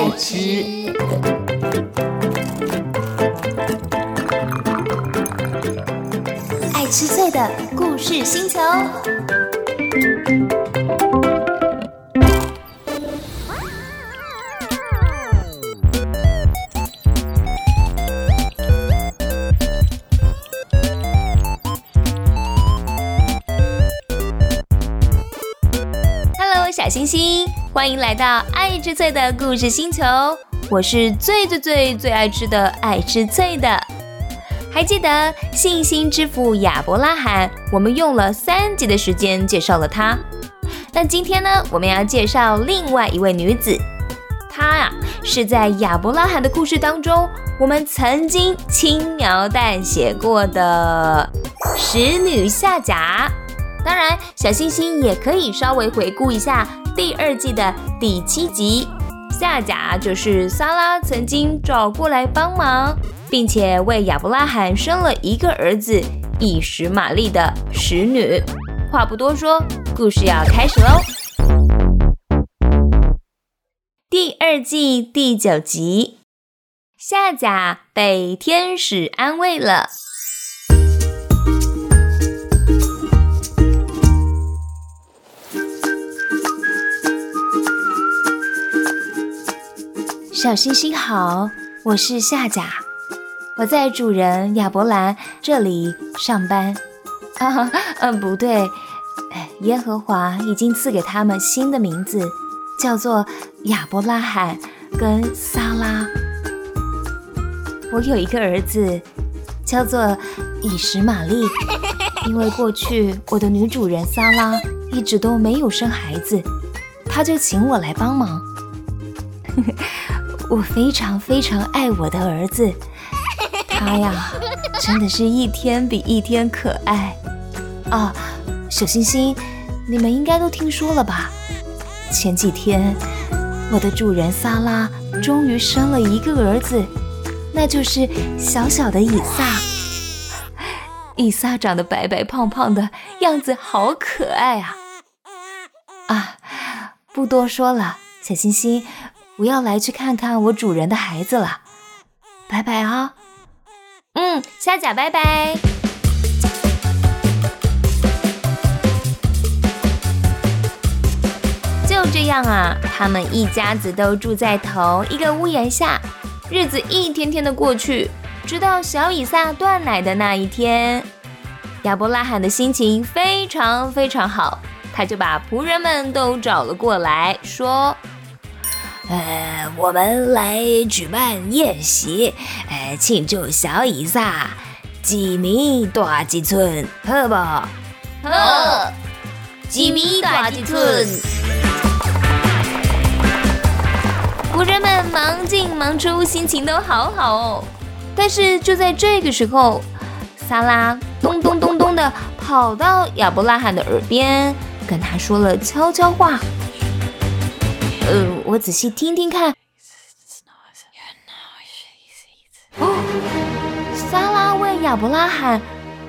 爱吃，爱吃脆的故事星球。Hello，小星星，欢迎来到爱吃脆的故事星球。我是最最最最爱吃的爱吃脆的。还记得信心之父亚伯拉罕？我们用了三集的时间介绍了他。那今天呢，我们要介绍另外一位女子。她呀，是在亚伯拉罕的故事当中，我们曾经轻描淡写过的使女夏甲。当然，小星星也可以稍微回顾一下第二季的第七集，夏甲就是萨拉曾经找过来帮忙，并且为亚伯拉罕生了一个儿子以实玛利的使女。话不多说，故事要开始喽！第二季第九集，夏甲被天使安慰了。小星星好，我是夏甲，我在主人亚伯兰这里上班。啊，嗯，不对，耶和华已经赐给他们新的名字，叫做亚伯拉罕跟撒拉。我有一个儿子，叫做以实玛利，因为过去我的女主人撒拉一直都没有生孩子，他就请我来帮忙。我非常非常爱我的儿子，他呀，真的是一天比一天可爱啊！小星星，你们应该都听说了吧？前几天，我的主人萨拉终于生了一个儿子，那就是小小的以撒。以撒长得白白胖胖的，样子好可爱啊！啊，不多说了，小星星。我要来去看看我主人的孩子了，拜拜啊！嗯，虾甲拜拜。就这样啊，他们一家子都住在同一个屋檐下，日子一天天的过去，直到小以撒断奶的那一天，亚伯拉罕的心情非常非常好，他就把仆人们都找了过来，说。呃，我们来举办宴席，呃，庆祝小以撒几米大几寸，好不？好，几米大几寸。仆人们忙进忙出，心情都好好哦。但是就在这个时候，萨拉咚咚咚咚的跑到亚伯拉罕的耳边，跟他说了悄悄话。呃，我仔细听听看。哦，萨拉问亚伯拉罕，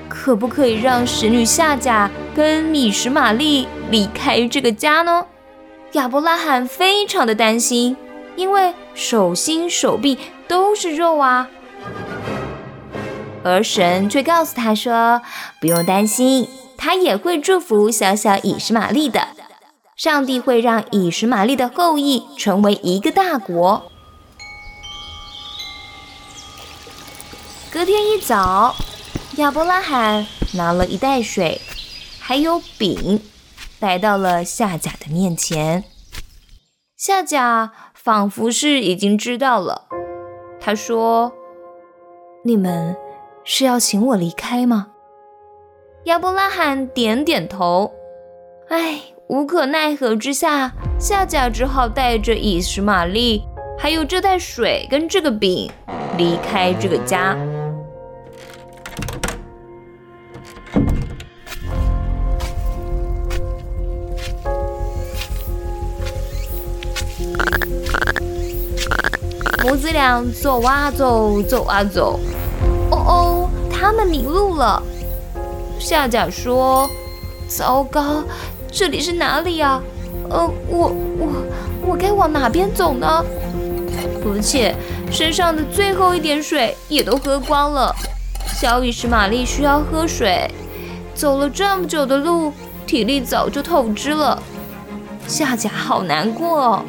可不可以让神女夏甲跟米什玛丽离开这个家呢？亚伯拉罕非常的担心，因为手心手臂都是肉啊。而神却告诉他说，不用担心，他也会祝福小小以实玛利的。上帝会让以实玛利的后裔成为一个大国。隔天一早，亚伯拉罕拿了一袋水，还有饼，来到了夏甲的面前。夏甲仿佛是已经知道了，他说：“你们是要请我离开吗？”亚伯拉罕点点头。哎。无可奈何之下，夏甲只好带着以实玛丽，还有这袋水跟这个饼，离开这个家。母子俩走啊走，走啊走，哦哦，他们迷路了。夏甲说：“糟糕。”这里是哪里呀？呃，我我我该往哪边走呢？而且身上的最后一点水也都喝光了。小以实玛丽需要喝水，走了这么久的路，体力早就透支了。夏甲好难过。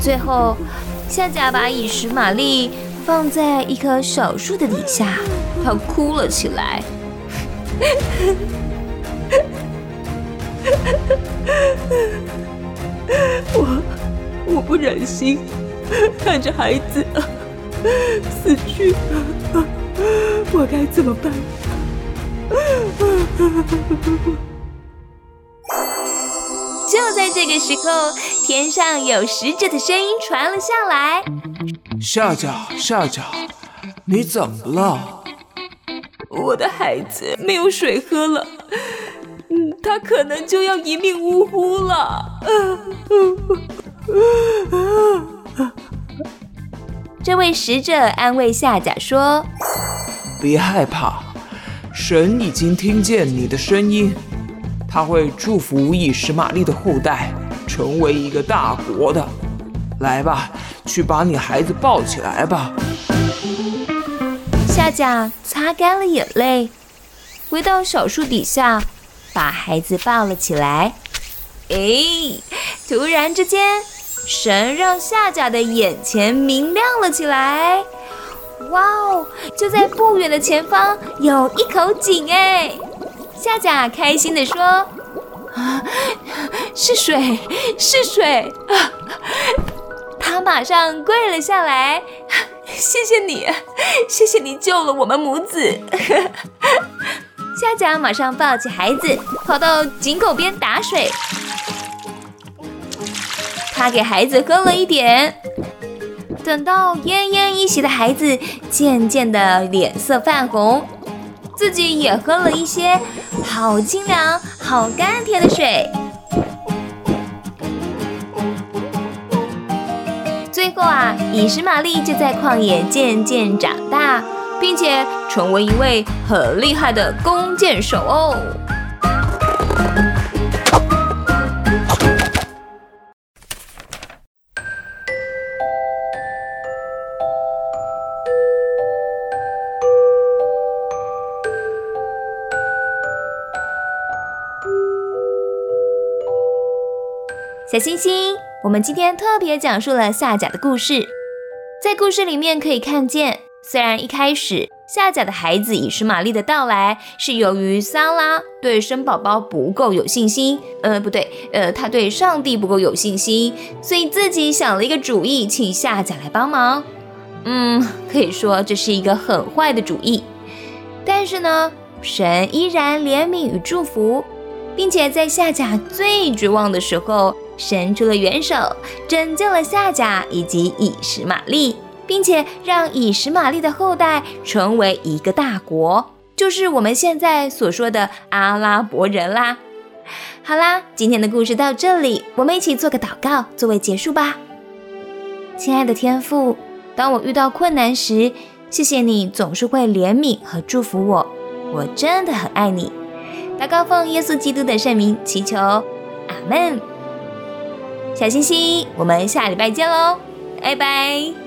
最后，夏甲把以实玛丽放在一棵小树的底下，她哭了起来。我我不忍心看着孩子死去，我该怎么办？就在这个时候，天上有使者的声音传了下来：“夏家，夏家，你怎么了？我的孩子没有水喝了。”他可能就要一命呜呼了。这位使者安慰夏甲说：“别害怕，神已经听见你的声音，他会祝福以实玛利的后代成为一个大国的。来吧，去把你孩子抱起来吧。”夏甲擦干了眼泪，回到小树底下。把孩子抱了起来。哎，突然之间，神让夏甲的眼前明亮了起来。哇哦！就在不远的前方有一口井哎！夏甲开心地说：“啊，是水，是水！”啊！他马上跪了下来，谢谢你，谢谢你救了我们母子。佳佳马上抱起孩子，跑到井口边打水。他给孩子喝了一点，等到奄奄一息的孩子渐渐的脸色泛红，自己也喝了一些，好清凉、好甘甜的水。最后啊，以实玛丽就在旷野渐渐长大。并且成为一位很厉害的弓箭手哦。小星星，我们今天特别讲述了夏甲的故事，在故事里面可以看见。虽然一开始夏甲的孩子以实玛利的到来是由于萨拉对生宝宝不够有信心，呃，不对，呃，他对上帝不够有信心，所以自己想了一个主意，请夏甲来帮忙。嗯，可以说这是一个很坏的主意。但是呢，神依然怜悯与祝福，并且在夏甲最绝望的时候伸出了援手，拯救了夏甲以及以实玛利。并且让以实玛利的后代成为一个大国，就是我们现在所说的阿拉伯人啦。好啦，今天的故事到这里，我们一起做个祷告作为结束吧。亲爱的天父，当我遇到困难时，谢谢你总是会怜悯和祝福我，我真的很爱你。祷告奉耶稣基督的圣名祈求，阿门。小星星，我们下礼拜见喽，拜拜。